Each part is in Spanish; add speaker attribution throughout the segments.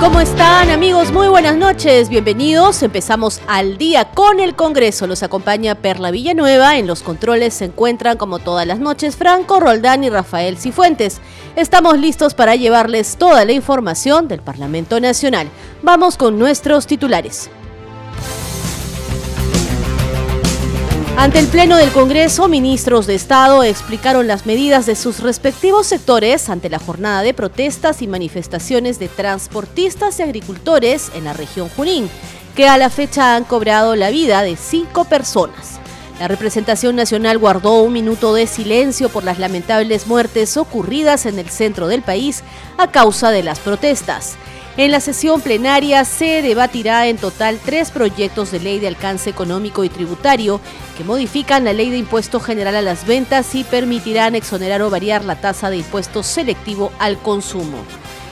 Speaker 1: ¿Cómo están amigos? Muy buenas noches, bienvenidos. Empezamos al día con el Congreso. Los acompaña Perla Villanueva. En los controles se encuentran como todas las noches Franco Roldán y Rafael Cifuentes. Estamos listos para llevarles toda la información del Parlamento Nacional. Vamos con nuestros titulares. Ante el Pleno del Congreso, ministros de Estado explicaron las medidas de sus respectivos sectores ante la jornada de protestas y manifestaciones de transportistas y agricultores en la región Junín, que a la fecha han cobrado la vida de cinco personas. La representación nacional guardó un minuto de silencio por las lamentables muertes ocurridas en el centro del país a causa de las protestas. En la sesión plenaria se debatirá en total tres proyectos de ley de alcance económico y tributario que modifican la ley de impuesto general a las ventas y permitirán exonerar o variar la tasa de impuesto selectivo al consumo.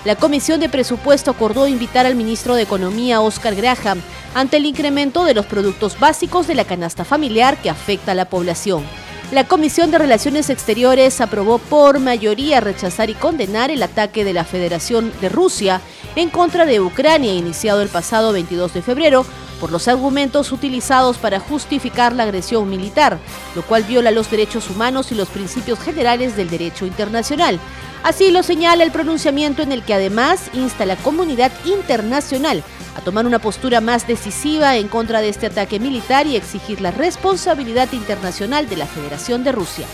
Speaker 1: La Comisión de Presupuesto acordó invitar al ministro de Economía, Oscar Graham, ante el incremento de los productos básicos de la canasta familiar que afecta a la población. La Comisión de Relaciones Exteriores aprobó por mayoría rechazar y condenar el ataque de la Federación de Rusia en contra de Ucrania iniciado el pasado 22 de febrero por los argumentos utilizados para justificar la agresión militar, lo cual viola los derechos humanos y los principios generales del derecho internacional. Así lo señala el pronunciamiento en el que además insta a la comunidad internacional a tomar una postura más decisiva en contra de este ataque militar y exigir la responsabilidad internacional de la Federación de Rusia.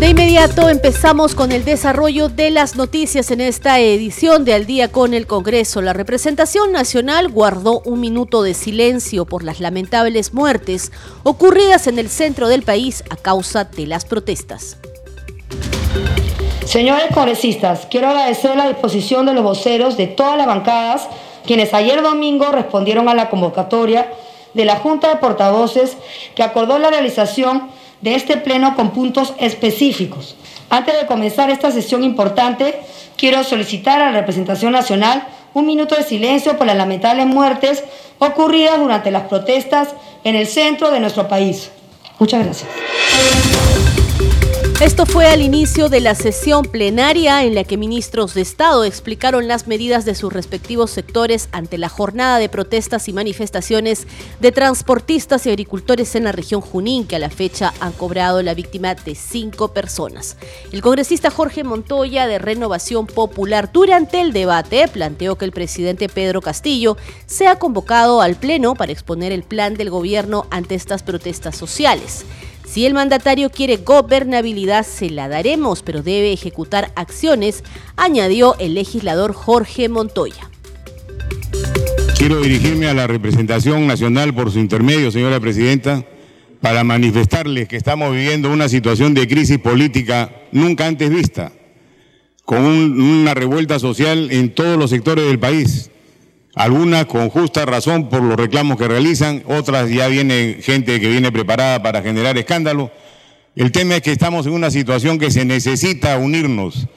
Speaker 1: De inmediato empezamos con el desarrollo de las noticias en esta edición de Al día con el Congreso. La representación nacional guardó un minuto de silencio por las lamentables muertes ocurridas en el centro del país a causa de las protestas.
Speaker 2: Señores congresistas, quiero agradecer la disposición de los voceros de todas las bancadas, quienes ayer domingo respondieron a la convocatoria de la Junta de Portavoces que acordó la realización de este pleno con puntos específicos. Antes de comenzar esta sesión importante, quiero solicitar a la representación nacional un minuto de silencio por las lamentables muertes ocurridas durante las protestas en el centro de nuestro país. Muchas gracias.
Speaker 1: Esto fue al inicio de la sesión plenaria en la que ministros de Estado explicaron las medidas de sus respectivos sectores ante la jornada de protestas y manifestaciones de transportistas y agricultores en la región Junín, que a la fecha han cobrado la víctima de cinco personas. El congresista Jorge Montoya de Renovación Popular durante el debate planteó que el presidente Pedro Castillo sea convocado al Pleno para exponer el plan del gobierno ante estas protestas sociales. Si el mandatario quiere gobernabilidad, se la daremos, pero debe ejecutar acciones, añadió el legislador Jorge Montoya.
Speaker 3: Quiero dirigirme a la representación nacional por su intermedio, señora presidenta, para manifestarles que estamos viviendo una situación de crisis política nunca antes vista, con una revuelta social en todos los sectores del país algunas con justa razón por los reclamos que realizan, otras ya viene gente que viene preparada para generar escándalo. El tema es que estamos en una situación que se necesita unirnos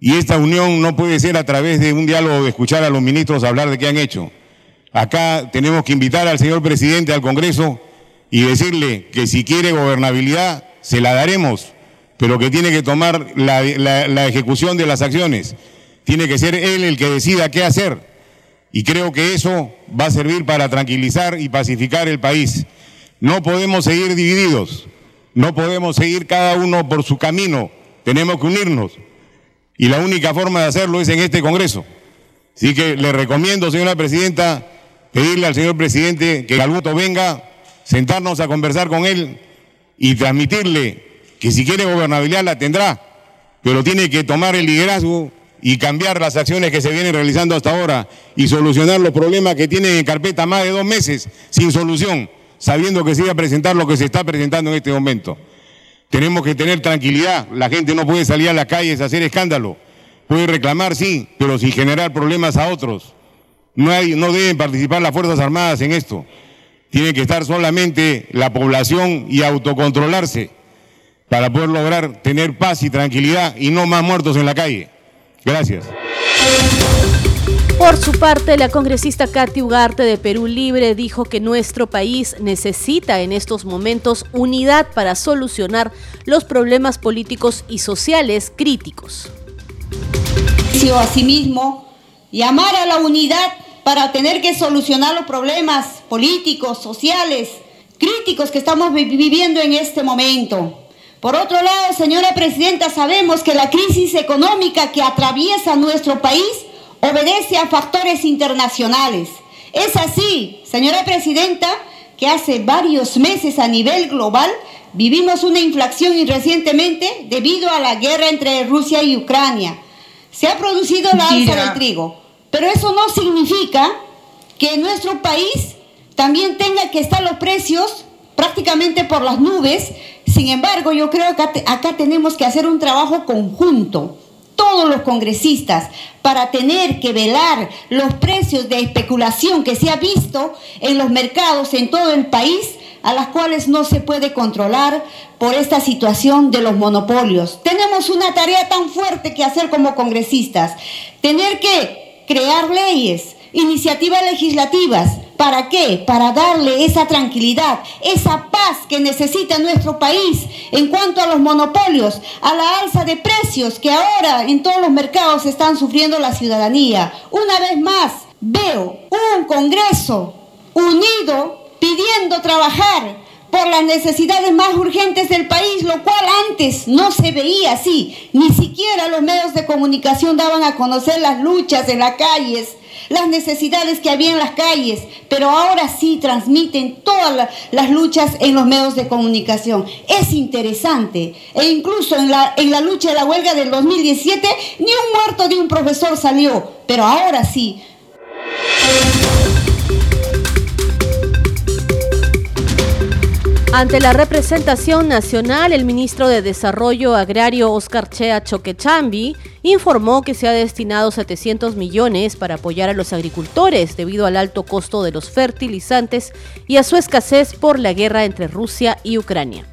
Speaker 3: y esta unión no puede ser a través de un diálogo de escuchar a los ministros hablar de qué han hecho. Acá tenemos que invitar al señor presidente al Congreso y decirle que si quiere gobernabilidad, se la daremos, pero que tiene que tomar la, la ejecución de las acciones. Tiene que ser él el que decida qué hacer y creo que eso va a servir para tranquilizar y pacificar el país. No podemos seguir divididos, no podemos seguir cada uno por su camino, tenemos que unirnos. Y la única forma de hacerlo es en este Congreso. Así que le recomiendo, señora presidenta, pedirle al señor presidente que al voto venga, sentarnos a conversar con él y transmitirle que si quiere gobernabilidad la tendrá, pero tiene que tomar el liderazgo y cambiar las acciones que se vienen realizando hasta ahora y solucionar los problemas que tienen en carpeta más de dos meses sin solución, sabiendo que se iba a presentar lo que se está presentando en este momento. Tenemos que tener tranquilidad. La gente no puede salir a las calles a hacer escándalo. Puede reclamar, sí, pero sin generar problemas a otros. No, no deben participar las Fuerzas Armadas en esto. Tiene que estar solamente la población y autocontrolarse para poder lograr tener paz y tranquilidad y no más muertos en la calle. Gracias.
Speaker 1: Por su parte, la congresista Katy Ugarte de Perú Libre dijo que nuestro país necesita en estos momentos unidad para solucionar los problemas políticos y sociales críticos.
Speaker 4: Asimismo, llamar a la unidad para tener que solucionar los problemas políticos, sociales, críticos que estamos viviendo en este momento. Por otro lado, señora Presidenta, sabemos que la crisis económica que atraviesa nuestro país obedece a factores internacionales. Es así, señora Presidenta, que hace varios meses a nivel global vivimos una inflación y recientemente debido a la guerra entre Rusia y Ucrania. Se ha producido la alza del trigo, pero eso no significa que en nuestro país también tenga que estar los precios prácticamente por las nubes. Sin embargo, yo creo que acá tenemos que hacer un trabajo conjunto todos los congresistas para tener que velar los precios de especulación que se ha visto en los mercados en todo el país, a las cuales no se puede controlar por esta situación de los monopolios. Tenemos una tarea tan fuerte que hacer como congresistas, tener que crear leyes, iniciativas legislativas. ¿Para qué? Para darle esa tranquilidad, esa paz que necesita nuestro país en cuanto a los monopolios, a la alza de precios que ahora en todos los mercados están sufriendo la ciudadanía. Una vez más, veo un Congreso unido pidiendo trabajar por las necesidades más urgentes del país, lo cual antes no se veía así. Ni siquiera los medios de comunicación daban a conocer las luchas en las calles, las necesidades que había en las calles, pero ahora sí transmiten todas las luchas en los medios de comunicación. Es interesante. E incluso en la, en la lucha de la huelga del 2017, ni un muerto de un profesor salió, pero ahora sí.
Speaker 1: Ante la representación nacional, el ministro de Desarrollo Agrario Oscar Chea Choquechambi informó que se ha destinado 700 millones para apoyar a los agricultores debido al alto costo de los fertilizantes y a su escasez por la guerra entre Rusia y Ucrania.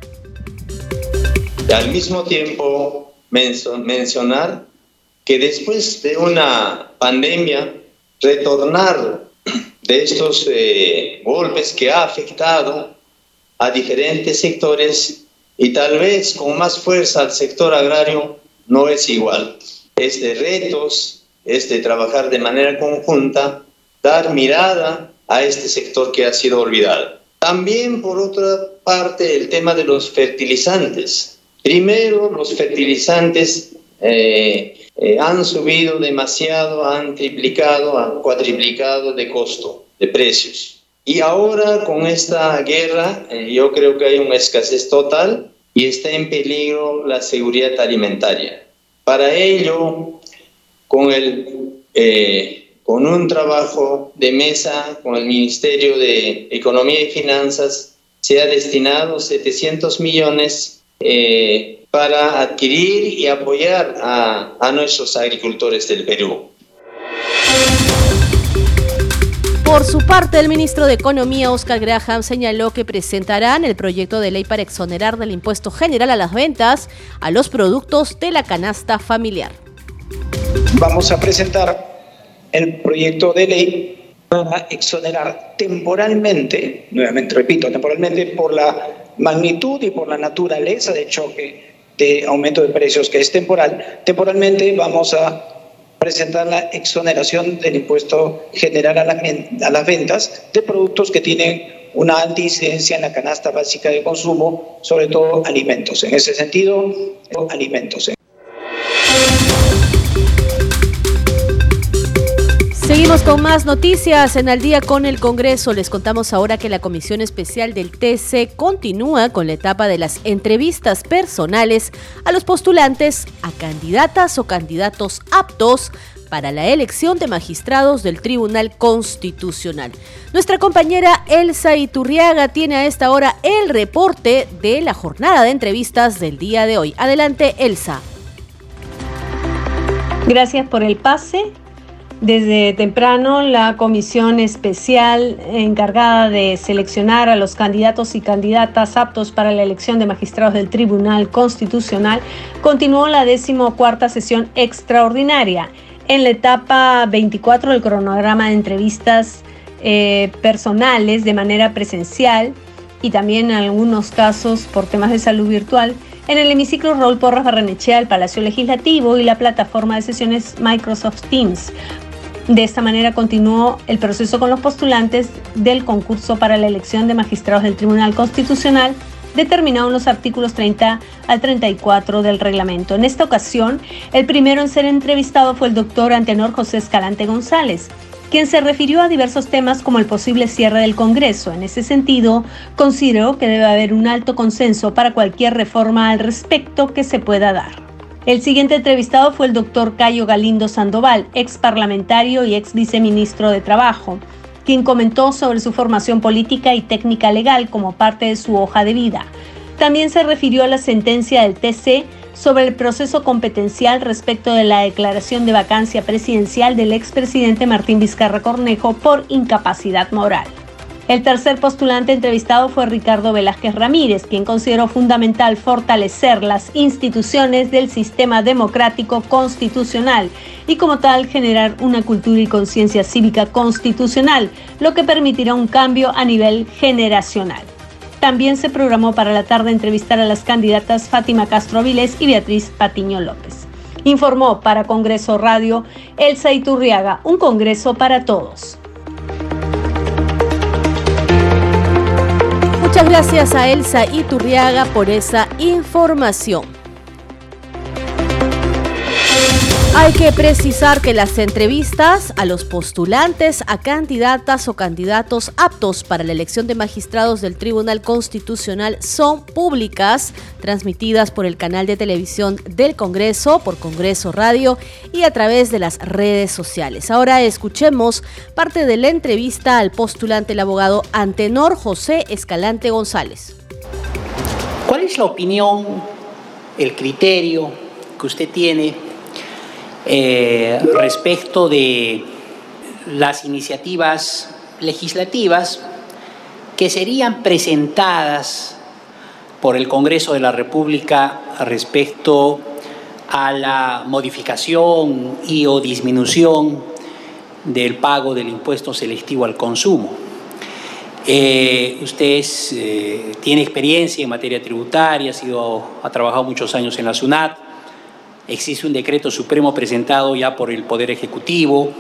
Speaker 5: Al mismo tiempo, mencionar que después de una pandemia, retornar de estos eh, golpes que ha afectado a diferentes sectores y tal vez con más fuerza al sector agrario no es igual. Es de retos, es de trabajar de manera conjunta, dar mirada a este sector que ha sido olvidado. También, por otra parte, el tema de los fertilizantes. Primero, los fertilizantes eh, eh, han subido demasiado, han triplicado, han cuadriplicado de costo, de precios. Y ahora con esta guerra eh, yo creo que hay una escasez total y está en peligro la seguridad alimentaria. Para ello, con, el, eh, con un trabajo de mesa con el Ministerio de Economía y Finanzas, se ha destinado 700 millones eh, para adquirir y apoyar a, a nuestros agricultores del Perú.
Speaker 1: Por su parte, el ministro de Economía, Oscar Graham, señaló que presentarán el proyecto de ley para exonerar del impuesto general a las ventas a los productos de la canasta familiar.
Speaker 6: Vamos a presentar el proyecto de ley para exonerar temporalmente, nuevamente repito, temporalmente por la magnitud y por la naturaleza del choque de aumento de precios que es temporal, temporalmente vamos a presentar la exoneración del impuesto general a, las ventas de productos que tienen una alta incidencia en la canasta básica de consumo, sobre todo alimentos. En ese sentido, alimentos.
Speaker 1: Seguimos con más noticias en Al día con el Congreso. Les contamos ahora que la Comisión Especial del TC continúa con la etapa de las entrevistas personales a los postulantes a candidatas o candidatos aptos para la elección de magistrados del Tribunal Constitucional. Nuestra compañera Elsa Iturriaga tiene a esta hora el reporte de la jornada de entrevistas del día de hoy. Adelante, Elsa.
Speaker 7: Gracias por el pase. Desde temprano, la comisión especial encargada de seleccionar a los candidatos y candidatas aptos para la elección de magistrados del Tribunal Constitucional continuó la decimocuarta sesión extraordinaria. En la etapa 24 del cronograma de entrevistas eh, personales de manera presencial y también en algunos casos por temas de salud virtual, en el hemiciclo Raúl Porras Barrenechea, el Palacio Legislativo y la plataforma de sesiones Microsoft Teams. De esta manera continuó el proceso con los postulantes del concurso para la elección de magistrados del Tribunal Constitucional determinado en los artículos 30 al 34 del reglamento. En esta ocasión, el primero en ser entrevistado fue el doctor Antenor José Escalante González, quien se refirió a diversos temas como el posible cierre del Congreso. En ese sentido, consideró que debe haber un alto consenso para cualquier reforma al respecto que se pueda dar. El siguiente entrevistado fue el doctor Cayo Galindo Sandoval, ex parlamentario y ex viceministro de Trabajo, quien comentó sobre su formación política y técnica legal como parte de su hoja de vida. También se refirió a la sentencia del TC sobre el proceso competencial respecto de la declaración de vacancia presidencial del expresidente Martín Vizcarra Cornejo por incapacidad moral. El tercer postulante entrevistado fue Ricardo Velázquez Ramírez, quien consideró fundamental fortalecer las instituciones del sistema democrático constitucional y como tal generar una cultura y conciencia cívica constitucional, lo que permitirá un cambio a nivel generacional. También se programó para la tarde entrevistar a las candidatas Fátima Castro Avilés y Beatriz Patiño López. Informó para Congreso Radio Elsa Iturriaga, un Congreso para todos.
Speaker 1: Muchas gracias a Elsa Iturriaga por esa información. Hay que precisar que las entrevistas a los postulantes a candidatas o candidatos aptos para la elección de magistrados del Tribunal Constitucional son públicas, transmitidas por el canal de televisión del Congreso, por Congreso Radio y a través de las redes sociales. Ahora escuchemos parte de la entrevista al postulante el abogado Antenor José Escalante González.
Speaker 8: ¿Cuál es la opinión, el criterio que usted tiene eh, respecto de las iniciativas legislativas que serían presentadas por el Congreso de la República respecto a la modificación y o disminución del pago del impuesto selectivo al consumo. Eh, usted eh, tiene experiencia en materia tributaria, ha, ha trabajado muchos años en la SUNAT, Existe un decreto supremo presentado ya por el Poder Ejecutivo.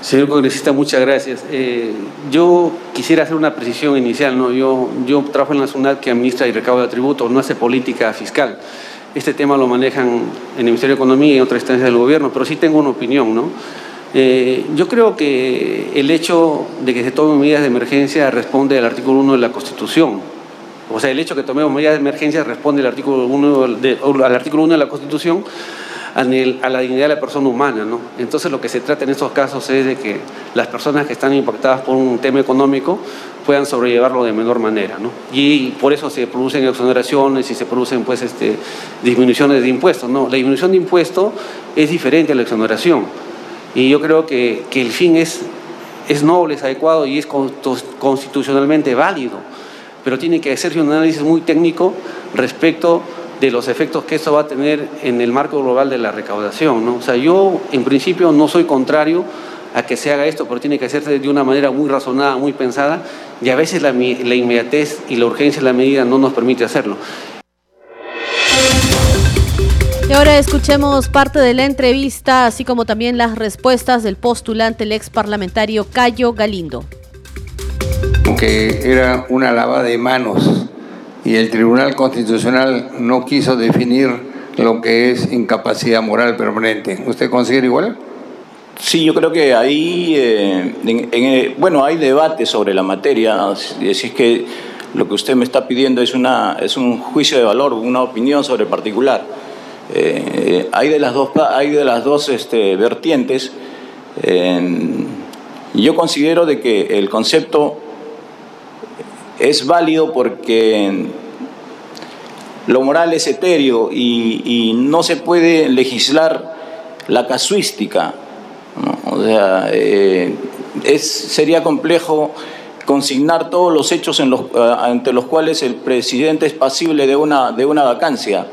Speaker 9: Señor congresista, muchas gracias. Eh, yo quisiera hacer una precisión inicial. ¿no? Yo, yo trabajo en la SUNAT que administra y recauda tributos, no hace política fiscal. Este tema lo manejan en el Ministerio de Economía y en otras instancias del gobierno, pero sí tengo una opinión. ¿no? Eh, yo creo que el hecho de que se tomen medidas de emergencia responde al artículo 1 de la Constitución o sea, el hecho que tomemos medidas de emergencia responde al artículo 1 de, al artículo 1 de la Constitución a la dignidad de la persona humana. ¿no? Entonces lo que se trata en estos casos es de que las personas que están impactadas por un tema económico puedan sobrellevarlo de menor manera. ¿no? Y por eso se producen exoneraciones y se producen pues, este, disminuciones de impuestos. ¿no? La disminución de impuestos es diferente a la exoneración. Y yo creo que, que el fin es, es noble, es adecuado y es constitucionalmente válido pero tiene que hacerse un análisis muy técnico respecto de los efectos que esto va a tener en el marco global de la recaudación. ¿no? O sea, yo en principio no soy contrario a que se haga esto, pero tiene que hacerse de una manera muy razonada, muy pensada, y a veces la, la inmediatez y la urgencia de la medida no nos permite hacerlo.
Speaker 1: Y ahora escuchemos parte de la entrevista, así como también las respuestas del postulante, el ex parlamentario Cayo Galindo
Speaker 10: que era una lavada de manos y el Tribunal Constitucional no quiso definir lo que es incapacidad moral permanente. ¿Usted considera igual?
Speaker 11: Sí, yo creo que ahí, eh, eh, bueno, hay debate sobre la materia, si es que lo que usted me está pidiendo es, una, es un juicio de valor, una opinión sobre particular. Eh, hay de las dos, hay de las dos este, vertientes. yo considero de que el concepto es válido porque lo moral es etéreo y, no se puede legislar la casuística. O sea, eh, es, sería complejo consignar todos los hechos en eh, ante los cuales el presidente es pasible de una, de una vacancia.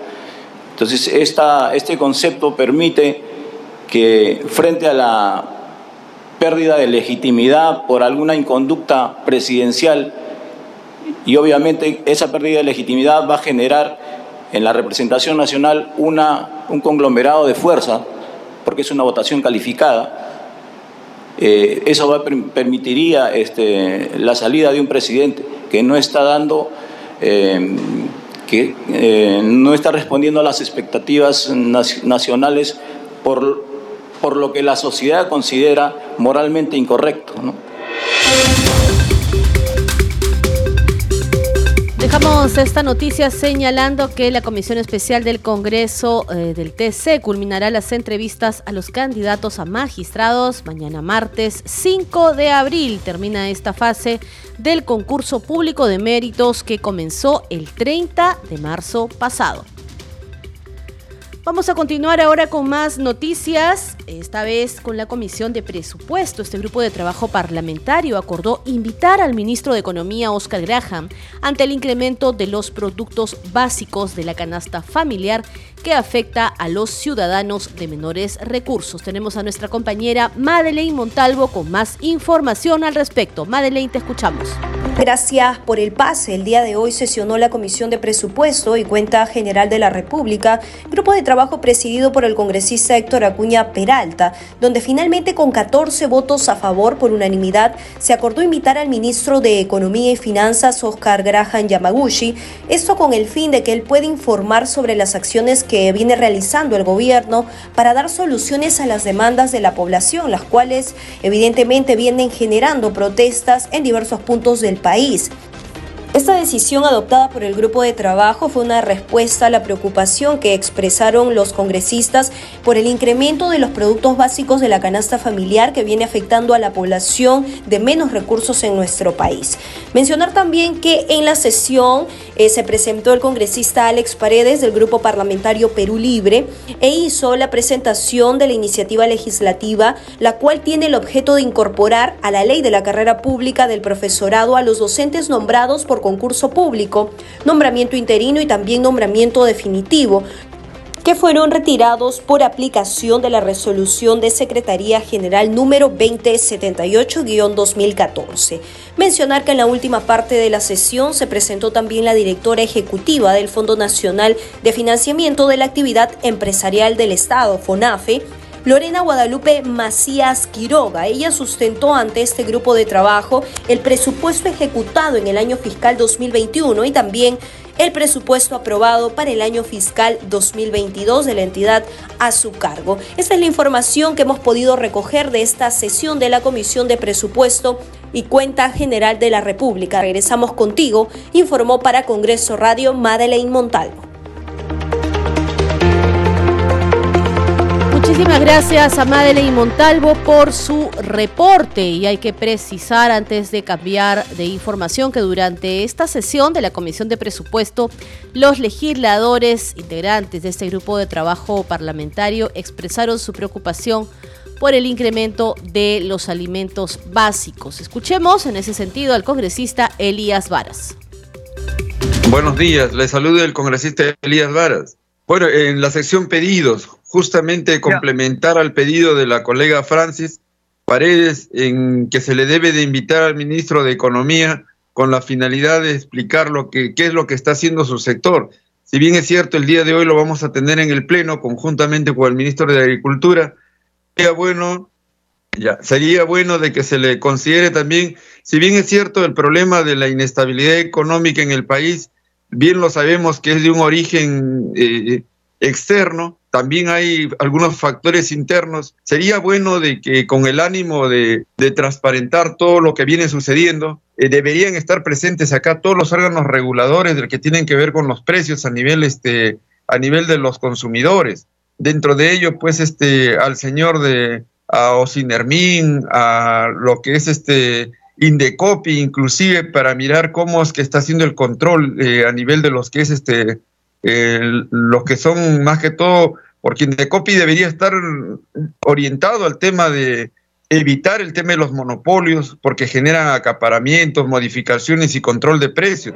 Speaker 11: Entonces, esta, este concepto permite que frente a la pérdida de legitimidad por alguna inconducta presidencial, y obviamente esa pérdida de legitimidad va a generar en la representación nacional una, un conglomerado de fuerza, porque es una votación calificada. Eh, eso permitiría este, la salida de un presidente que no está dando, eh, que eh, no está respondiendo a las expectativas nacionales por, por lo que la sociedad considera moralmente incorrecto. ¿no?
Speaker 1: Dejamos esta noticia señalando que la Comisión Especial del Congreso eh, del TC culminará las entrevistas a los candidatos a magistrados mañana martes 5 de abril. Termina esta fase del concurso público de méritos que comenzó el 30 de marzo pasado. Vamos a continuar ahora con más noticias, esta vez con la Comisión de Presupuesto. Este grupo de trabajo parlamentario acordó invitar al ministro de Economía, Oscar Graham, ante el incremento de los productos básicos de la canasta familiar que afecta a los ciudadanos de menores recursos. Tenemos a nuestra compañera Madeleine Montalvo con más información al respecto. Madeleine, te escuchamos.
Speaker 12: Gracias por el pase. El día de hoy sesionó la Comisión de Presupuesto y Cuenta General de la República, grupo de trabajo presidido por el congresista Héctor Acuña Peralta, donde finalmente con 14 votos a favor por unanimidad se acordó invitar al ministro de Economía y Finanzas, Oscar Graham Yamaguchi, esto con el fin de que él pueda informar sobre las acciones que que viene realizando el gobierno para dar soluciones a las demandas de la población, las cuales evidentemente vienen generando protestas en diversos puntos del país. Esta decisión adoptada por el grupo de trabajo fue una respuesta a la preocupación que expresaron los congresistas por el incremento de los productos básicos de la canasta familiar que viene afectando a la población de menos recursos en nuestro país. Mencionar también que en la sesión eh, se presentó el congresista Alex Paredes del grupo parlamentario Perú Libre e hizo la presentación de la iniciativa legislativa, la cual tiene el objeto de incorporar a la ley de la carrera pública del profesorado a los docentes nombrados por concurso público, nombramiento interino y también nombramiento definitivo, que fueron retirados por aplicación de la resolución de Secretaría General número 2078-2014. Mencionar que en la última parte de la sesión se presentó también la directora ejecutiva del Fondo Nacional de Financiamiento de la Actividad Empresarial del Estado, FONAFE, Lorena Guadalupe Macías Quiroga. Ella sustentó ante este grupo de trabajo el presupuesto ejecutado en el año fiscal 2021 y también el presupuesto aprobado para el año fiscal 2022 de la entidad a su cargo. Esta es la información que hemos podido recoger de esta sesión de la Comisión de Presupuesto y Cuenta General de la República. Regresamos contigo, informó para Congreso Radio Madeleine Montalvo.
Speaker 1: Muchísimas gracias a Madeleine Montalvo por su reporte y hay que precisar antes de cambiar de información que durante esta sesión de la Comisión de Presupuesto los legisladores integrantes de este grupo de trabajo parlamentario expresaron su preocupación por el incremento de los alimentos básicos. Escuchemos en ese sentido al congresista Elías Varas.
Speaker 13: Buenos días, le saluda el congresista Elías Varas. Bueno, en la sección pedidos, justamente complementar al pedido de la colega Francis Paredes en que se le debe de invitar al ministro de Economía con la finalidad de explicar lo que, qué es lo que está haciendo su sector. Si bien es cierto, el día de hoy lo vamos a tener en el Pleno conjuntamente con el ministro de Agricultura, sería bueno, ya, sería bueno de que se le considere también, si bien es cierto el problema de la inestabilidad económica en el país, bien lo sabemos que es de un origen eh, externo, también hay algunos factores internos. Sería bueno de que con el ánimo de, transparentar todo lo que viene sucediendo, eh, deberían estar presentes acá todos los órganos reguladores del que tienen que ver con los precios a nivel este, a nivel de los consumidores. Dentro de ello, pues, este, al señor de a Osinermin, a lo que es este Indecopi, inclusive para mirar cómo es que está haciendo el control eh, a nivel de los que es este, los que son más que todo, porque Indecopi debería estar orientado al tema de evitar el tema de los monopolios, porque generan acaparamientos, modificaciones y control de precios.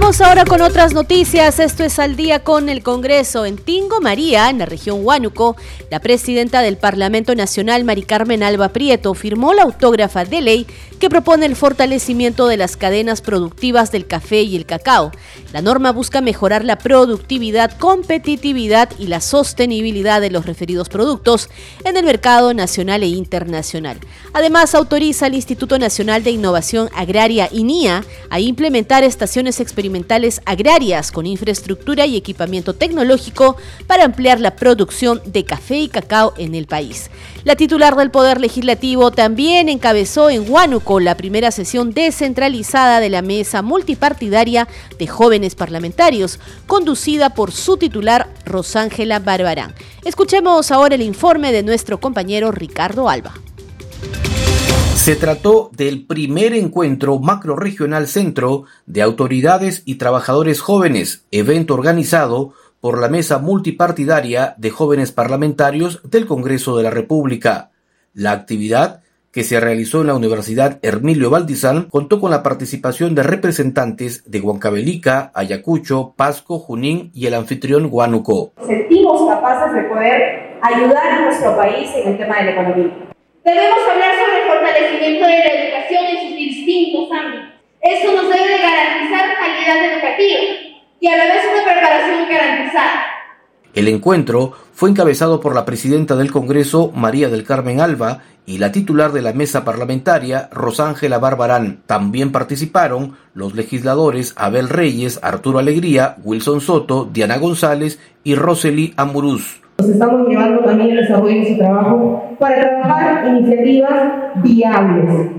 Speaker 1: Vamos ahora con otras noticias. Esto es al día con el Congreso. En Tingo María, en la región Huánuco, la presidenta del Parlamento Nacional, Mari Carmen Alba Prieto, firmó la autógrafa de ley que propone el fortalecimiento de las cadenas productivas del café y el cacao. La norma busca mejorar la productividad, competitividad y la sostenibilidad de los referidos productos en el mercado nacional e internacional. Además, autoriza al Instituto Nacional de Innovación Agraria, INIA, a implementar estaciones experimentales agrarias con infraestructura y equipamiento tecnológico para ampliar la producción de café y cacao en el país. La titular del Poder Legislativo también encabezó en Huánuco la primera sesión descentralizada de la mesa multipartidaria de jóvenes parlamentarios, conducida por su titular Rosángela Barbarán. Escuchemos ahora el informe de nuestro compañero Ricardo Alba.
Speaker 14: Se trató del primer encuentro macroregional centro de autoridades y trabajadores jóvenes, evento organizado por la Mesa Multipartidaria de Jóvenes Parlamentarios del Congreso de la República. La actividad, que se realizó en la Universidad Hermilio Valdizán, contó con la participación de representantes de Huancavelica, Ayacucho, Pasco, Junín y el anfitrión Huánuco.
Speaker 15: Sentimos capaces de poder ayudar a nuestro país en el tema de la economía. Debemos hablar sobre
Speaker 14: El encuentro fue encabezado por la presidenta del Congreso, María del Carmen Alba, y la titular de la mesa parlamentaria, Rosángela Barbarán. También participaron los legisladores Abel Reyes, Arturo Alegría, Wilson Soto, Diana González y Rosely Amuruz.
Speaker 15: Nos estamos llevando también el desarrollo de su trabajo para trabajar iniciativas viables,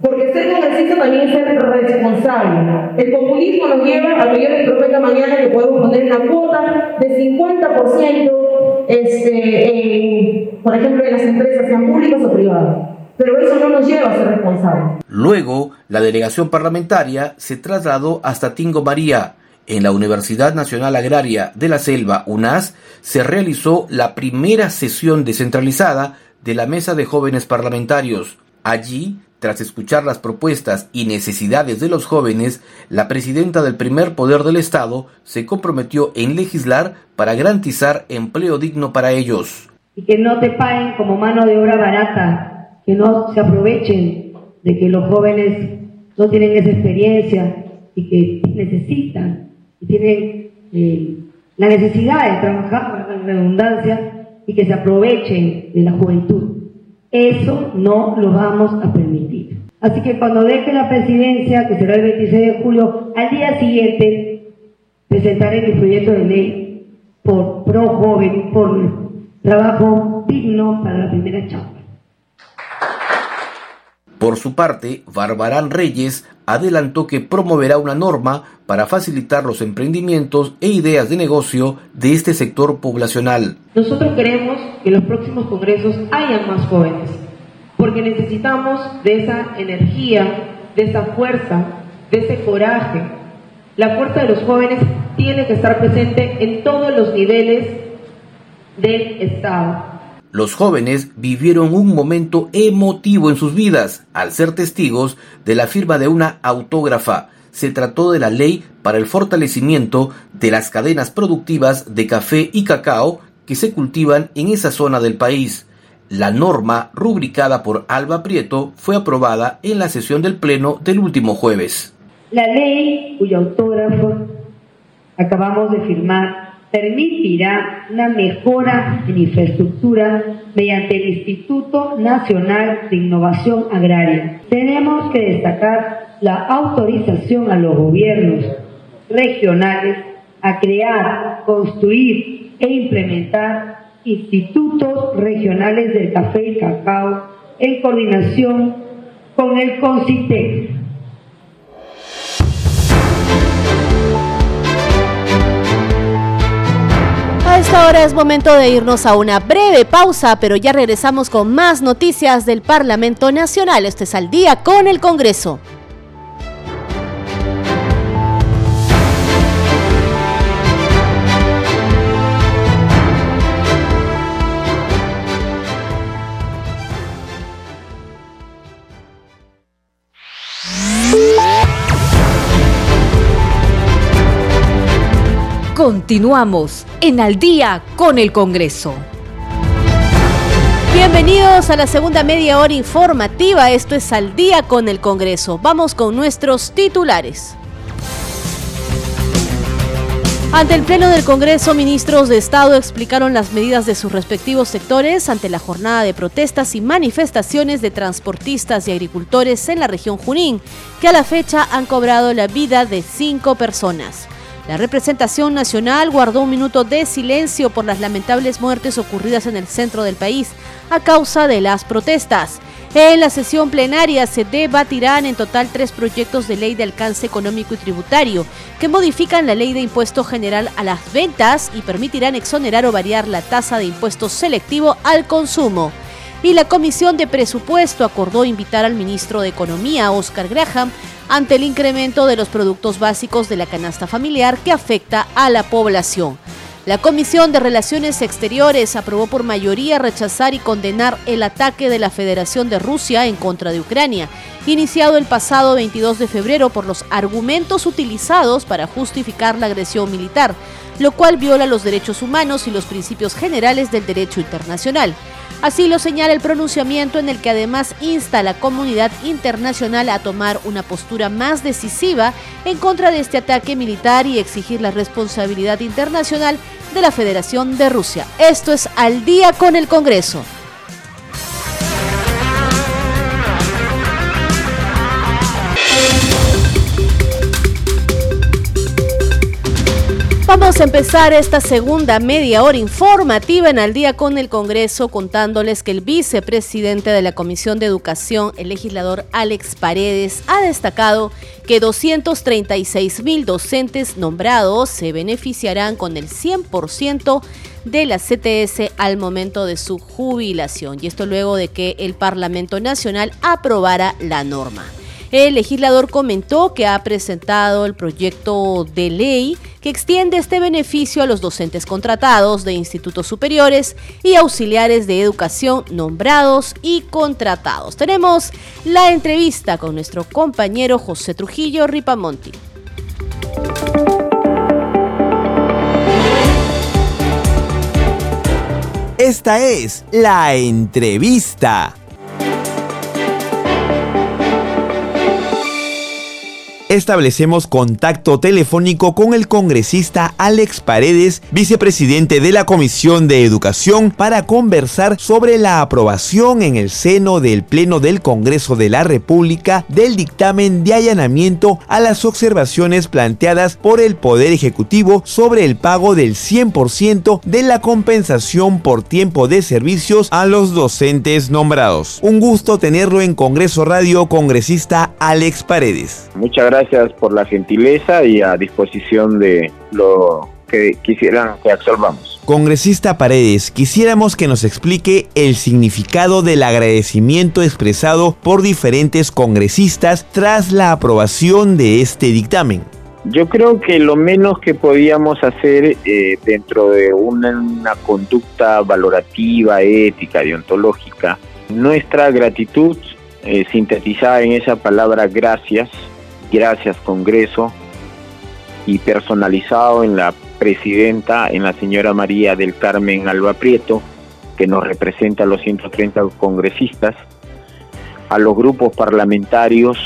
Speaker 15: porque ser congresista también es ser responsable. El populismo nos lleva a que yo les prometa mañana que podemos poner una cuota de 50%, este, por ejemplo, en las empresas, sean públicas o privadas. Pero eso no nos lleva a ser responsables.
Speaker 14: Luego, la delegación parlamentaria se trasladó hasta Tingo María. En la Universidad Nacional Agraria de la Selva, UNAS, se realizó la primera sesión descentralizada de la Mesa de Jóvenes Parlamentarios. Allí tras escuchar las propuestas y necesidades de los jóvenes, la presidenta del primer poder del Estado se comprometió en legislar para garantizar empleo digno para ellos.
Speaker 15: Y que no te paguen como mano de obra barata, que no se aprovechen de que los jóvenes no tienen esa experiencia y que necesitan, y tienen eh, la necesidad de trabajar con redundancia y que se aprovechen de la juventud. Eso no lo vamos a permitir. Así que cuando deje la presidencia, que será el 26 de julio, al día siguiente presentaré mi proyecto de ley por pro joven, por trabajo digno para la primera chamba.
Speaker 14: Por su parte, Barbarán Reyes adelantó que promoverá una norma para facilitar los emprendimientos e ideas de negocio de este sector poblacional.
Speaker 15: Nosotros queremos que en los próximos congresos haya más jóvenes, porque necesitamos de esa energía, de esa fuerza, de ese coraje. La fuerza de los jóvenes tiene que estar presente en todos los niveles del Estado.
Speaker 14: Los jóvenes vivieron un momento emotivo en sus vidas al ser testigos de la firma de una autógrafa. Se trató de la ley para el fortalecimiento de las cadenas productivas de café y cacao que se cultivan en esa zona del país. La norma, rubricada por Alba Prieto, fue aprobada en la sesión del Pleno del último jueves.
Speaker 15: La ley cuyo autógrafo acabamos de firmar permitirá una mejora en infraestructura mediante el Instituto Nacional de Innovación Agraria. Tenemos que destacar la autorización a los gobiernos regionales a crear, construir e implementar institutos regionales del café y cacao en coordinación con el CONCITEC
Speaker 1: ahora es momento de irnos a una breve pausa, pero ya regresamos con más noticias del Parlamento Nacional. Este es al día con el Congreso.
Speaker 16: Continuamos en Al día con el Congreso.
Speaker 1: Bienvenidos a la segunda media hora informativa. Esto es Al día con el Congreso. Vamos con nuestros titulares. Ante el Pleno del Congreso, ministros de Estado explicaron las medidas de sus respectivos sectores ante la jornada de protestas y manifestaciones de transportistas y agricultores en la región Junín, que a la fecha han cobrado la vida de cinco personas. La representación nacional guardó un minuto de silencio por las lamentables muertes ocurridas en el centro del país a causa de las protestas. En la sesión plenaria se debatirán en total tres proyectos de ley de alcance económico y tributario que modifican la ley de impuesto general a las ventas y permitirán exonerar o variar la tasa de impuesto selectivo al consumo y la Comisión de Presupuesto acordó invitar al ministro de Economía, Oscar Graham, ante el incremento de los productos básicos de la canasta familiar que afecta a la población. La Comisión de Relaciones Exteriores aprobó por mayoría rechazar y condenar el ataque de la Federación de Rusia en contra de Ucrania, iniciado el pasado 22 de febrero por los argumentos utilizados para justificar la agresión militar, lo cual viola los derechos humanos y los principios generales del derecho internacional. Así lo señala el pronunciamiento en el que además insta a la comunidad internacional a tomar una postura más decisiva en contra de este ataque militar y exigir la responsabilidad internacional de la Federación de Rusia. Esto es al día con el Congreso. Vamos a empezar esta segunda media hora informativa en Al día con el Congreso contándoles que el vicepresidente de la Comisión de Educación, el legislador Alex Paredes, ha destacado que 236 mil docentes nombrados se beneficiarán con el 100% de la CTS al momento de su jubilación. Y esto luego de que el Parlamento Nacional aprobara la norma. El legislador comentó que ha presentado el proyecto de ley que extiende este beneficio a los docentes contratados de institutos superiores y auxiliares de educación nombrados y contratados. Tenemos la entrevista con nuestro compañero José Trujillo Ripamonti.
Speaker 17: Esta es la entrevista. Establecemos contacto telefónico con el congresista Alex Paredes, vicepresidente de la Comisión de Educación, para conversar sobre la aprobación en el seno del Pleno del Congreso de la República del dictamen de allanamiento a las observaciones planteadas por el Poder Ejecutivo sobre el pago del 100% de la compensación por tiempo de servicios a los docentes nombrados. Un gusto tenerlo en Congreso Radio, congresista Alex Paredes.
Speaker 18: Muchas gracias gracias por la gentileza y a disposición de lo que quisieran que absolvamos.
Speaker 17: Congresista Paredes, quisiéramos que nos explique el significado del agradecimiento expresado por diferentes congresistas tras la aprobación de este dictamen.
Speaker 18: Yo creo que lo menos que podíamos hacer eh, dentro de una, una conducta valorativa, ética, deontológica, nuestra gratitud eh, sintetizada en esa palabra gracias, gracias Congreso. Y personalizado en la presidenta, en la señora María del Carmen Alba Prieto, que nos representa a los 130 congresistas, a los grupos parlamentarios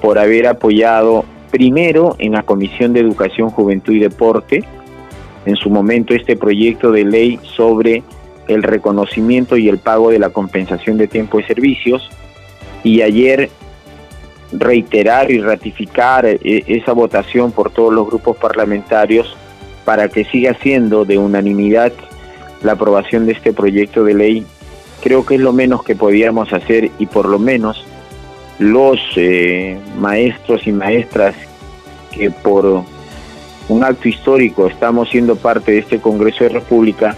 Speaker 18: por haber apoyado primero en la Comisión de Educación, Juventud y Deporte, en su momento este proyecto de ley sobre el reconocimiento y el pago de la compensación de tiempo de servicios, y ayer reiterar y ratificar eh, esa votación por todos los grupos parlamentarios para que siga siendo de unanimidad la aprobación de este proyecto de ley. Creo que es lo menos que podíamos hacer y por lo menos los eh, maestros y maestras que por un acto histórico, estamos siendo parte de este Congreso de República,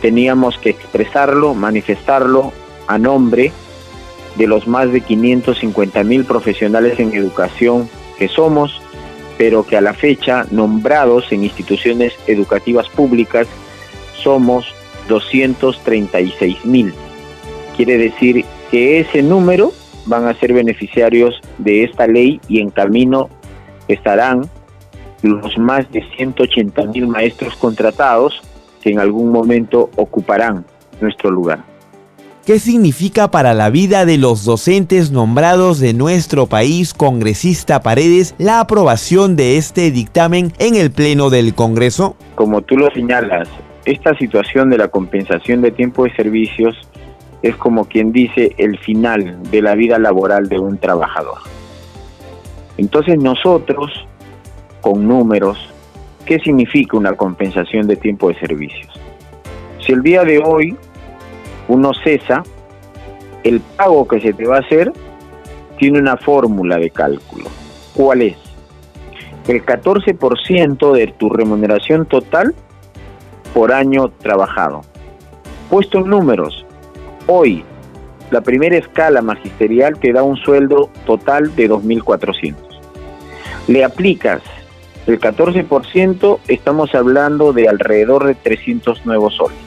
Speaker 18: teníamos que expresarlo, manifestarlo a nombre de los más de 550 mil profesionales en educación que somos, pero que a la fecha, nombrados en instituciones educativas públicas, somos 236 mil. Quiere decir que ese número van a ser beneficiarios de esta ley y en camino estarán los más de 180 mil maestros contratados que en algún momento ocuparán nuestro lugar.
Speaker 17: ¿Qué significa para la vida de los docentes nombrados de nuestro país, congresista Paredes, la aprobación de este dictamen en el Pleno del Congreso?
Speaker 18: Como tú lo señalas, esta situación de la compensación de tiempo de servicios es como quien dice el final de la vida laboral de un trabajador. Entonces nosotros, con números, ¿qué significa una compensación de tiempo de servicios? Si el día de hoy uno cesa, el pago que se te va a hacer tiene una fórmula de cálculo. ¿Cuál es? El 14% de tu remuneración total por año trabajado. Puesto en números, hoy la primera escala magisterial te da un sueldo total de 2.400. Le aplicas el 14%, estamos hablando de alrededor de 300 nuevos soles.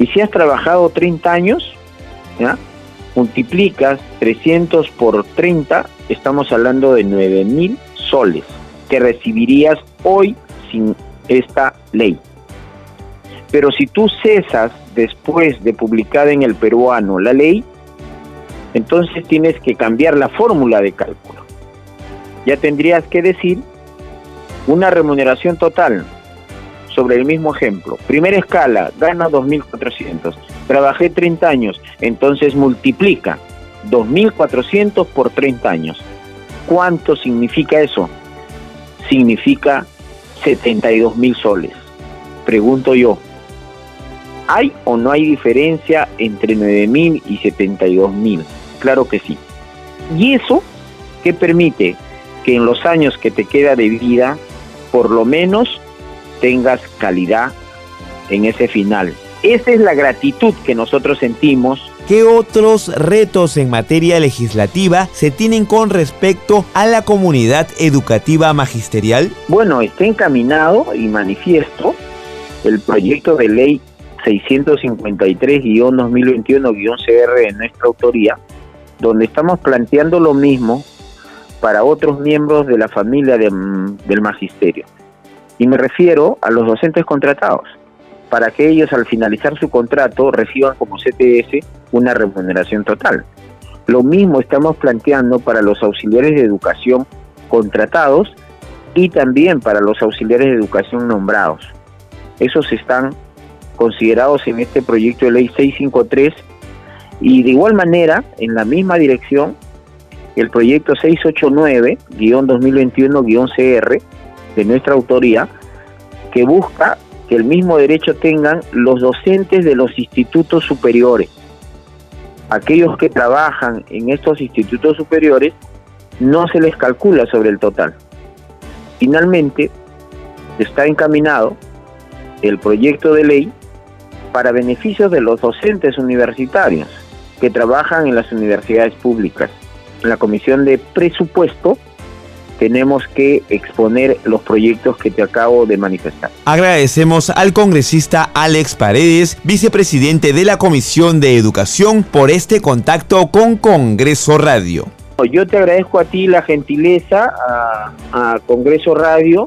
Speaker 18: Y si has trabajado 30 años, multiplicas 300 por 30, estamos hablando de 9.000 soles que recibirías hoy sin esta ley. Pero si tú cesas después de publicada en el peruano la ley, entonces tienes que cambiar la fórmula de cálculo. Ya tendrías que decir una remuneración total sobre el mismo ejemplo. Primera escala, gana 2.400. Trabajé 30 años, entonces multiplica 2.400 por 30 años. ¿Cuánto significa eso? Significa 72.000 soles. Pregunto yo, ¿hay o no hay diferencia entre 9.000 y 72.000? Claro que sí. ¿Y eso qué permite? Que en los años que te queda de vida, por lo menos tengas calidad en ese final. Esa es la gratitud que nosotros sentimos.
Speaker 17: ¿Qué otros retos en materia legislativa se tienen con respecto a la comunidad educativa magisterial?
Speaker 18: Bueno, está encaminado y manifiesto el proyecto de ley 653-2021-CR de nuestra autoría, donde estamos planteando lo mismo para otros miembros de la familia de, del magisterio. Y me refiero a los docentes contratados, para que ellos al finalizar su contrato reciban como CTS una remuneración total. Lo mismo estamos planteando para los auxiliares de educación contratados y también para los auxiliares de educación nombrados. Esos están considerados en este proyecto de ley 653 y de igual manera, en la misma dirección, el proyecto 689-2021-CR de nuestra autoría, que busca que el mismo derecho tengan los docentes de los institutos superiores. Aquellos que trabajan en estos institutos superiores no se les calcula sobre el total. Finalmente, está encaminado el proyecto de ley para beneficios de los docentes universitarios que trabajan en las universidades públicas. La Comisión de Presupuesto tenemos que exponer los proyectos que te acabo de manifestar.
Speaker 17: Agradecemos al congresista Alex Paredes, vicepresidente de la Comisión de Educación, por este contacto con Congreso Radio.
Speaker 18: Yo te agradezco a ti la gentileza, a, a Congreso Radio,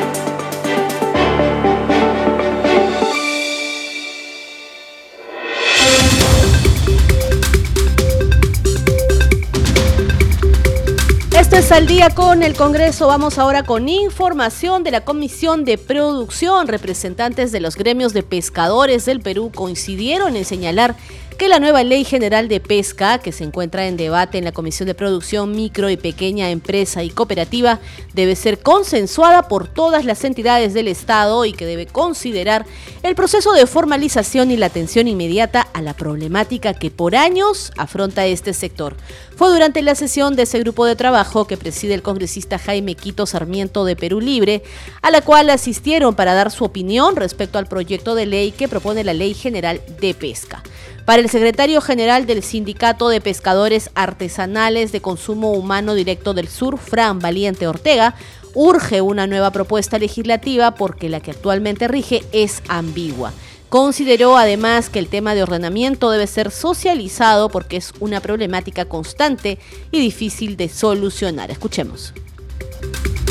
Speaker 1: Es al día con el Congreso. Vamos ahora con información de la Comisión de Producción. Representantes de los gremios de pescadores del Perú coincidieron en señalar que la nueva Ley General de Pesca, que se encuentra en debate en la Comisión de Producción Micro y Pequeña Empresa y Cooperativa, debe ser consensuada por todas las entidades del Estado y que debe considerar el proceso de formalización y la atención inmediata a la problemática que por años afronta este sector. Fue durante la sesión de ese grupo de trabajo que preside el congresista Jaime Quito Sarmiento de Perú Libre, a la cual asistieron para dar su opinión respecto al proyecto de ley que propone la Ley General de Pesca. Para el secretario general del Sindicato de Pescadores Artesanales de Consumo Humano Directo del Sur, Fran Valiente Ortega, urge una nueva propuesta legislativa porque la que actualmente rige es ambigua. Consideró además que el tema de ordenamiento debe ser socializado porque es una problemática constante y difícil de solucionar. Escuchemos.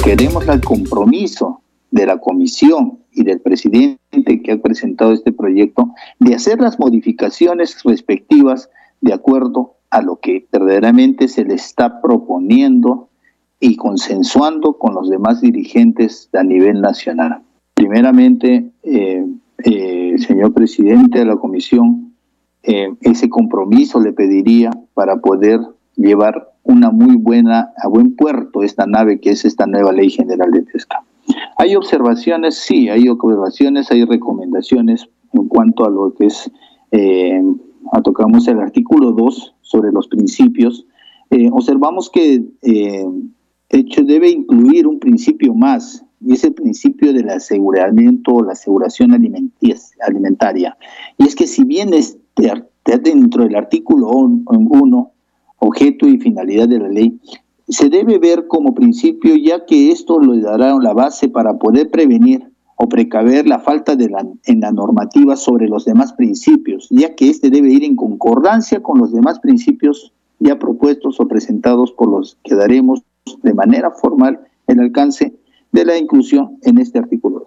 Speaker 19: Queremos el compromiso de la comisión y del presidente que ha presentado este proyecto de hacer las modificaciones respectivas de acuerdo a lo que verdaderamente se le está proponiendo y consensuando con los demás dirigentes a nivel nacional. Primeramente, eh, eh, señor presidente de la comisión, eh, ese compromiso le pediría para poder llevar una muy buena, a buen puerto esta nave que es esta nueva ley general de pesca. Hay observaciones, sí, hay observaciones, hay recomendaciones en cuanto a lo que es, eh, tocamos el artículo 2 sobre los principios. Eh, observamos que eh, hecho debe incluir un principio más, y es el principio del aseguramiento o la aseguración alimentaria. Y es que si bien está dentro del artículo 1, objeto y finalidad de la ley, se debe ver como principio ya que esto le dará la base para poder prevenir o precaver la falta de la, en la normativa sobre los demás principios, ya que este debe ir en concordancia con los demás principios ya propuestos o presentados por los que daremos de manera formal el alcance de la inclusión en este artículo.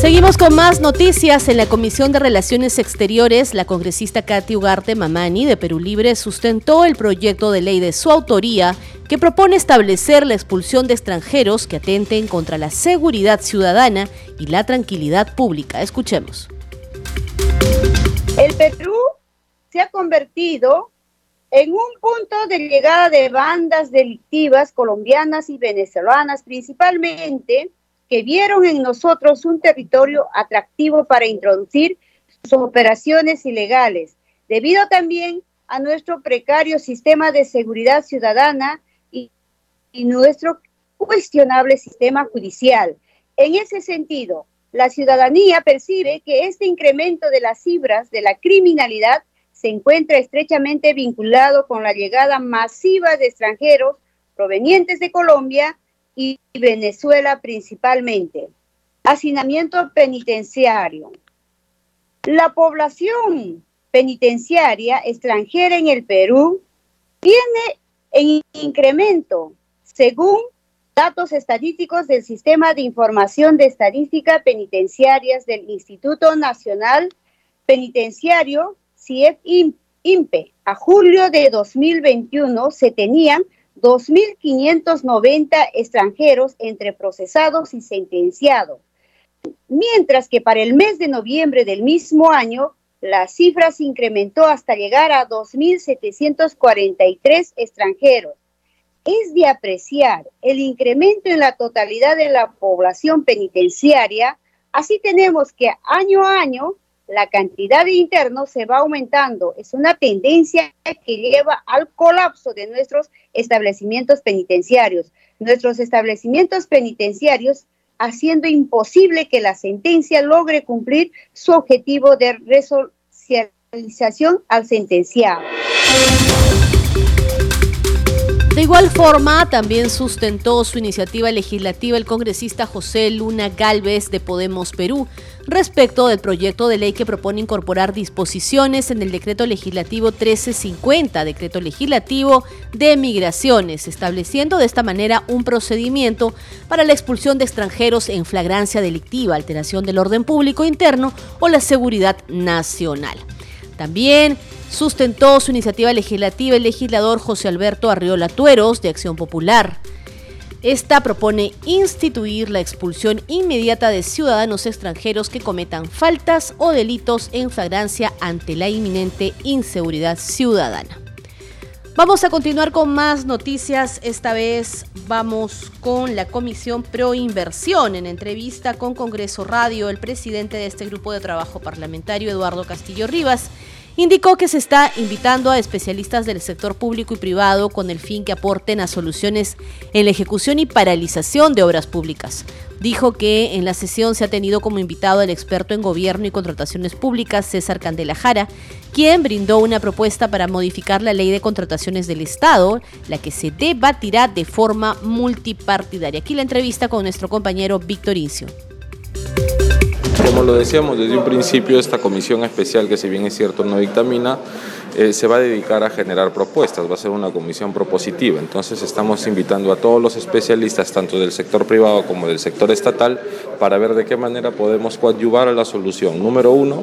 Speaker 1: Seguimos con más noticias. En la Comisión de Relaciones Exteriores, la congresista Katy Ugarte Mamani de Perú Libre sustentó el proyecto de ley de su autoría que propone establecer la expulsión de extranjeros que atenten contra la seguridad ciudadana y la tranquilidad pública. Escuchemos.
Speaker 20: El Perú se ha convertido en un punto de llegada de bandas delictivas colombianas y venezolanas principalmente que vieron en nosotros un territorio atractivo para introducir sus operaciones ilegales, debido también a nuestro precario sistema de seguridad ciudadana y, nuestro cuestionable sistema judicial. En ese sentido, la ciudadanía percibe que este incremento de las cifras de la criminalidad se encuentra estrechamente vinculado con la llegada masiva de extranjeros provenientes de Colombia y Venezuela principalmente. Hacinamiento penitenciario. La población penitenciaria extranjera en el Perú tiene en incremento, según datos estadísticos del Sistema de Información de Estadística Penitenciarias del Instituto Nacional Penitenciario CIEF INPE, a julio de 2021 se tenían 2.590 extranjeros entre procesados y sentenciados, mientras que para el mes de noviembre del mismo año la cifra se incrementó hasta llegar a 2.743 extranjeros. Es de apreciar el incremento en la totalidad de la población penitenciaria, así tenemos que año a año la cantidad de internos se va aumentando. Es una tendencia que lleva al colapso de nuestros establecimientos penitenciarios. Nuestros establecimientos penitenciarios haciendo imposible que la sentencia logre cumplir su objetivo de resocialización al sentenciado.
Speaker 1: De igual forma, también sustentó su iniciativa legislativa el congresista José Luna Galvez de Podemos Perú respecto del proyecto de ley que propone incorporar disposiciones en el decreto legislativo 1350, decreto legislativo de migraciones, estableciendo de esta manera un procedimiento para la expulsión de extranjeros en flagrancia delictiva, alteración del orden público interno o la seguridad nacional. También sustentó su iniciativa legislativa el legislador José Alberto Arriola Tueros de Acción Popular. Esta propone instituir la expulsión inmediata de ciudadanos extranjeros que cometan faltas o delitos en flagrancia ante la inminente inseguridad ciudadana. Vamos a continuar con más noticias. Esta vez vamos con la Comisión Pro Inversión. En entrevista con Congreso Radio, el presidente de este grupo de trabajo parlamentario, Eduardo Castillo Rivas, indicó que se está invitando a especialistas del sector público y privado con el fin que aporten a soluciones en la ejecución y paralización de obras públicas. Dijo que en la sesión se ha tenido como invitado al experto en gobierno y contrataciones públicas, César Candela Jara, quien brindó una propuesta para modificar la ley de contrataciones del Estado, la que se debatirá de forma multipartidaria. Aquí la entrevista con nuestro compañero Víctor Incio.
Speaker 21: Como lo decíamos desde un principio, esta comisión especial, que si bien es cierto no dictamina, eh, se va a dedicar a generar propuestas, va a ser una comisión propositiva. Entonces estamos invitando a todos los especialistas, tanto del sector privado como del sector estatal, para ver de qué manera podemos coadyuvar a la solución, número uno,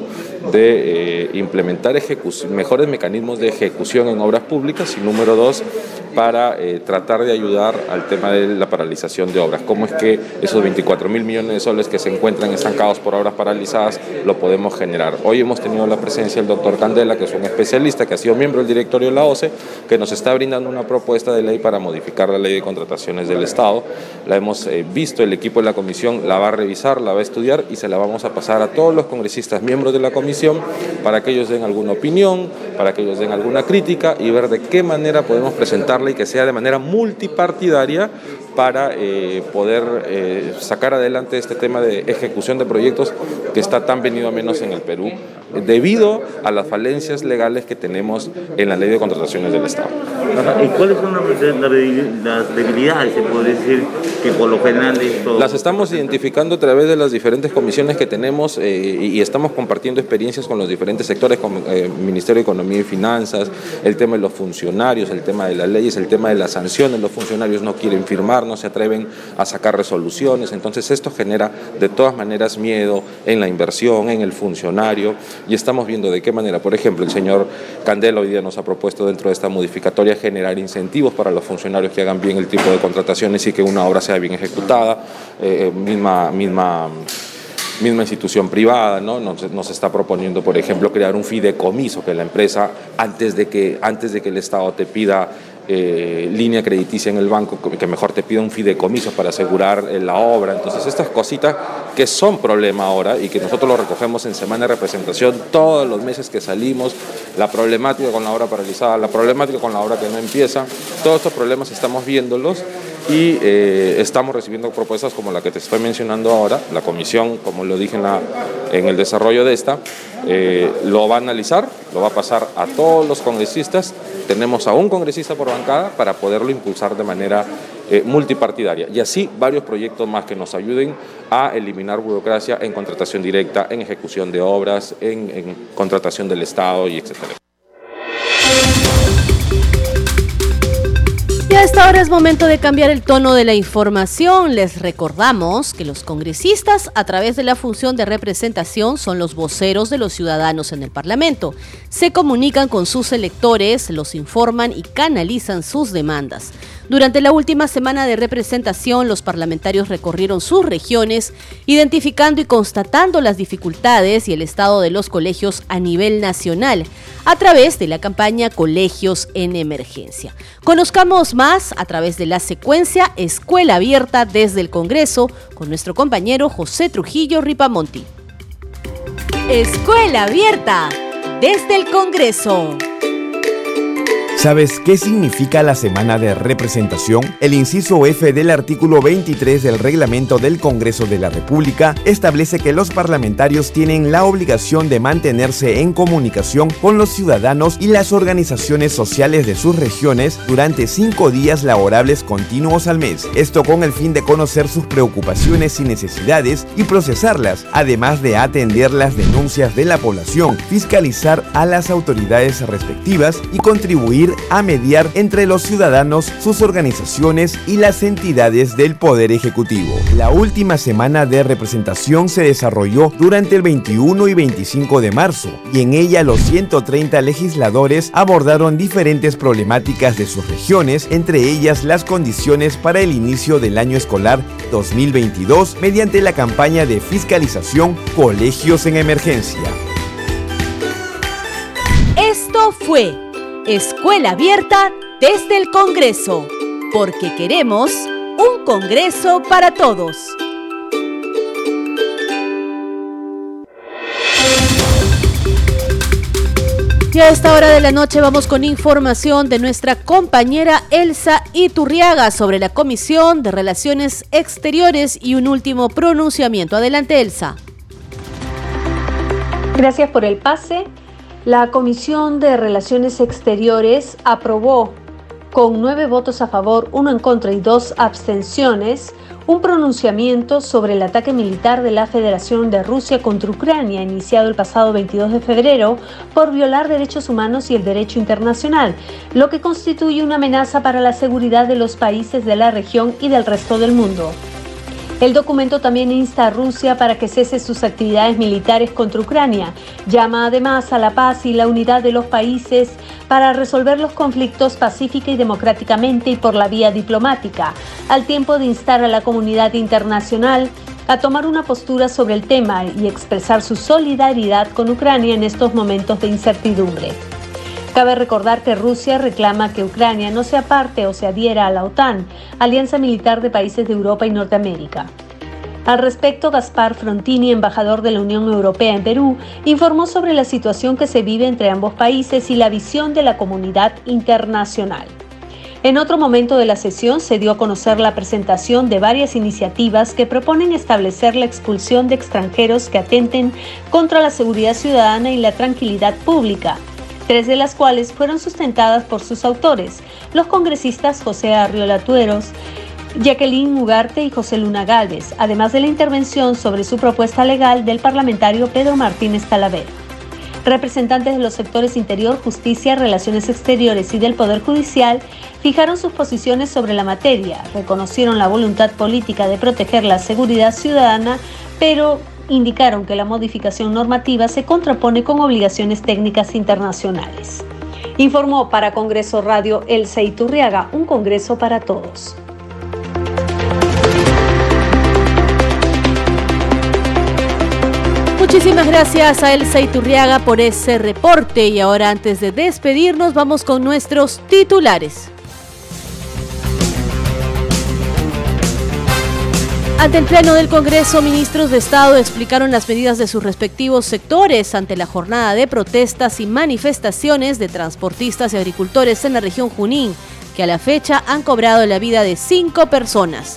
Speaker 21: de eh, implementar mejores mecanismos de ejecución en obras públicas y número dos, para eh, tratar de ayudar al tema de la paralización de obras. ¿Cómo es que esos 24 mil millones de soles que se encuentran estancados por obras paralizadas lo podemos generar? Hoy hemos tenido la presencia del doctor Candela, que es un especialista que ha sido miembro del directorio de la OCE, que nos está brindando una propuesta de ley para modificar la ley de contrataciones del Estado. La hemos eh, visto, el equipo de la comisión la va a revisar, la va a estudiar y se la vamos a pasar a todos los congresistas miembros de la comisión para que ellos den alguna opinión, para que ellos den alguna crítica y ver de qué manera podemos presentarla y que sea de manera multipartidaria para eh, poder eh, sacar adelante este tema de ejecución de proyectos que está tan venido a menos en el Perú, debido a las falencias legales que tenemos en la ley de contrataciones del Estado.
Speaker 22: ¿Y cuáles son las debilidades, se puede decir, que por lo general esto...
Speaker 21: Las estamos identificando a través de las diferentes comisiones que tenemos eh, y estamos compartiendo experiencias con los diferentes sectores, como el Ministerio de Economía y Finanzas, el tema de los funcionarios, el tema de las leyes, el tema de las sanciones, los funcionarios no quieren firmar, no se atreven a sacar resoluciones, entonces esto genera de todas maneras miedo en la inversión, en el funcionario, y estamos viendo de qué manera, por ejemplo, el señor Candela hoy día nos ha propuesto dentro de esta modificatoria generar incentivos para los funcionarios que hagan bien el tipo de contrataciones y que una obra sea bien ejecutada, eh, misma, misma misma institución privada, ¿no? Nos, nos, está proponiendo, por ejemplo, crear un fideicomiso que la empresa, antes de que, antes de que el Estado te pida eh, línea crediticia en el banco, que mejor te pida un fideicomiso para asegurar eh, la obra. Entonces, estas cositas que son problema ahora y que nosotros lo recogemos en semana de representación todos los meses que salimos, la problemática con la obra paralizada, la problemática con la obra que no empieza, todos estos problemas estamos viéndolos y eh, estamos recibiendo propuestas como la que te estoy mencionando ahora. La comisión, como lo dije en, el desarrollo de esta, lo va a analizar, lo va a pasar a todos los congresistas tenemos a un congresista por bancada para poderlo impulsar de manera eh, multipartidaria. Y así varios proyectos más que nos ayuden a eliminar burocracia en contratación directa, en ejecución de obras, en, en contratación del Estado y etcétera.
Speaker 1: A esta hora es momento de cambiar el tono de la información. Les recordamos que los congresistas, a través de la función de representación, son los voceros de los ciudadanos en el Parlamento. Se comunican con sus electores, los informan y canalizan sus demandas. Durante la última semana de representación, los parlamentarios recorrieron sus regiones, identificando y constatando las dificultades y el estado de los colegios a nivel nacional, a través de la campaña Colegios en Emergencia. Conozcamos más a través de la secuencia Escuela Abierta desde el Congreso con nuestro compañero José Trujillo Ripamonti. Escuela Abierta desde el Congreso.
Speaker 17: ¿Sabes qué significa la semana de representación? El inciso F del artículo 23 del reglamento del Congreso de la República establece que los parlamentarios tienen la obligación de mantenerse en comunicación con los ciudadanos y las organizaciones sociales de sus regiones durante cinco días laborables continuos al mes. Esto con el fin de conocer sus preocupaciones y necesidades y procesarlas, además de atender las denuncias de la población, fiscalizar a las autoridades respectivas y contribuir a mediar entre los ciudadanos, sus organizaciones y las entidades del Poder Ejecutivo. La última semana de representación se desarrolló durante el 21 y 25 de marzo y en ella los 130 legisladores abordaron diferentes problemáticas de sus regiones, entre ellas las condiciones para el inicio del año escolar 2022 mediante la campaña de fiscalización Colegios en Emergencia.
Speaker 1: Esto fue Escuela Abierta desde el Congreso, porque queremos un Congreso para todos. Y a esta hora de la noche vamos con información de nuestra compañera Elsa Iturriaga sobre la Comisión de Relaciones Exteriores y un último pronunciamiento. Adelante, Elsa.
Speaker 7: Gracias por el pase. La Comisión de Relaciones Exteriores aprobó con nueve votos a favor, uno en contra y dos abstenciones un pronunciamiento sobre el ataque militar de la Federación de Rusia contra Ucrania, iniciado el pasado 22 de febrero, por violar derechos humanos y el derecho internacional, lo que constituye una amenaza para la seguridad de los países de la región y del resto del mundo. El documento también insta a Rusia para que cese sus actividades militares contra Ucrania. Llama además a la paz y la unidad de los países para resolver los conflictos pacífica y democráticamente y por la vía diplomática, al tiempo de instar a la comunidad internacional a tomar una postura sobre el tema y expresar su solidaridad con Ucrania en estos momentos de incertidumbre. Cabe recordar que Rusia reclama que Ucrania no sea parte o se adhiera a la OTAN, alianza militar de países de Europa y Norteamérica. Al respecto, Gaspar Frontini, embajador de la Unión Europea en Perú, informó sobre la situación que se vive entre ambos países y la visión de la comunidad internacional. En otro momento de la sesión se dio a conocer la presentación de varias iniciativas que proponen establecer la expulsión de extranjeros que atenten contra la seguridad ciudadana y la tranquilidad pública, tres de las cuales fueron sustentadas por sus autores, los congresistas José Arriola Tueros, Jacqueline Mugarte y José Luna Galvez, además de la intervención sobre su propuesta legal del parlamentario Pedro Martínez Talavera. Representantes de los sectores Interior, Justicia, Relaciones Exteriores y del Poder Judicial fijaron sus posiciones sobre la materia, reconocieron la voluntad política de proteger la seguridad ciudadana, pero indicaron que la modificación normativa se contrapone con obligaciones técnicas internacionales. Informó para Congreso Radio Elsa Iturriaga, un Congreso para todos.
Speaker 1: Muchísimas gracias a Elsa Iturriaga por ese reporte y ahora antes de despedirnos vamos con nuestros titulares. Ante el Pleno del Congreso, ministros de Estado explicaron las medidas de sus respectivos sectores ante la jornada de protestas y manifestaciones de transportistas y agricultores en la región Junín, que a la fecha han cobrado la vida de cinco personas.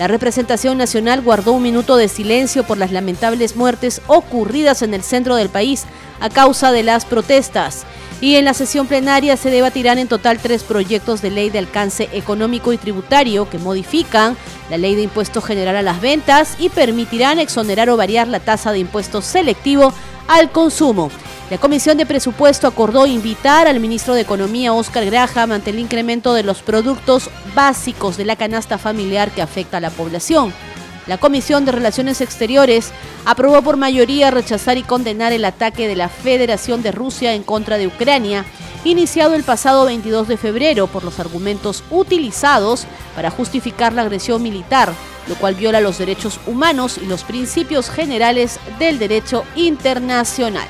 Speaker 1: La representación nacional guardó un minuto de silencio por las lamentables muertes ocurridas en el centro del país a causa de las protestas. Y en la sesión plenaria se debatirán en total tres proyectos de ley de alcance económico y tributario que modifican la ley de impuesto general a las ventas y permitirán exonerar o variar la tasa de impuesto selectivo al consumo. La Comisión de Presupuesto acordó invitar al ministro de Economía, Oscar Graham, ante el incremento de los productos básicos de la canasta familiar que afecta a la población. La Comisión de Relaciones Exteriores aprobó por mayoría rechazar y condenar el ataque de la Federación de Rusia en contra de Ucrania, iniciado el pasado 22 de febrero por los argumentos utilizados para justificar la agresión militar, lo cual viola los derechos humanos y los principios generales del derecho internacional.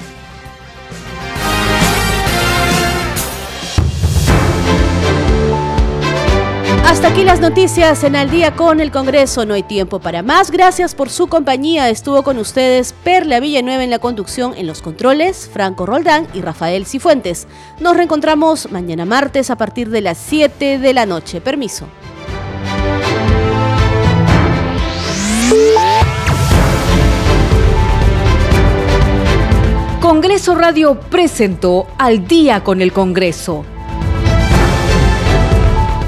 Speaker 1: Hasta aquí las noticias en Al día con el Congreso. No hay tiempo para más. Gracias por su compañía. Estuvo con ustedes Perla Villanueva en la conducción, en los controles, Franco Roldán y Rafael Cifuentes. Nos reencontramos mañana martes a partir de las 7 de la noche. Permiso.
Speaker 16: Congreso Radio presentó Al día con el Congreso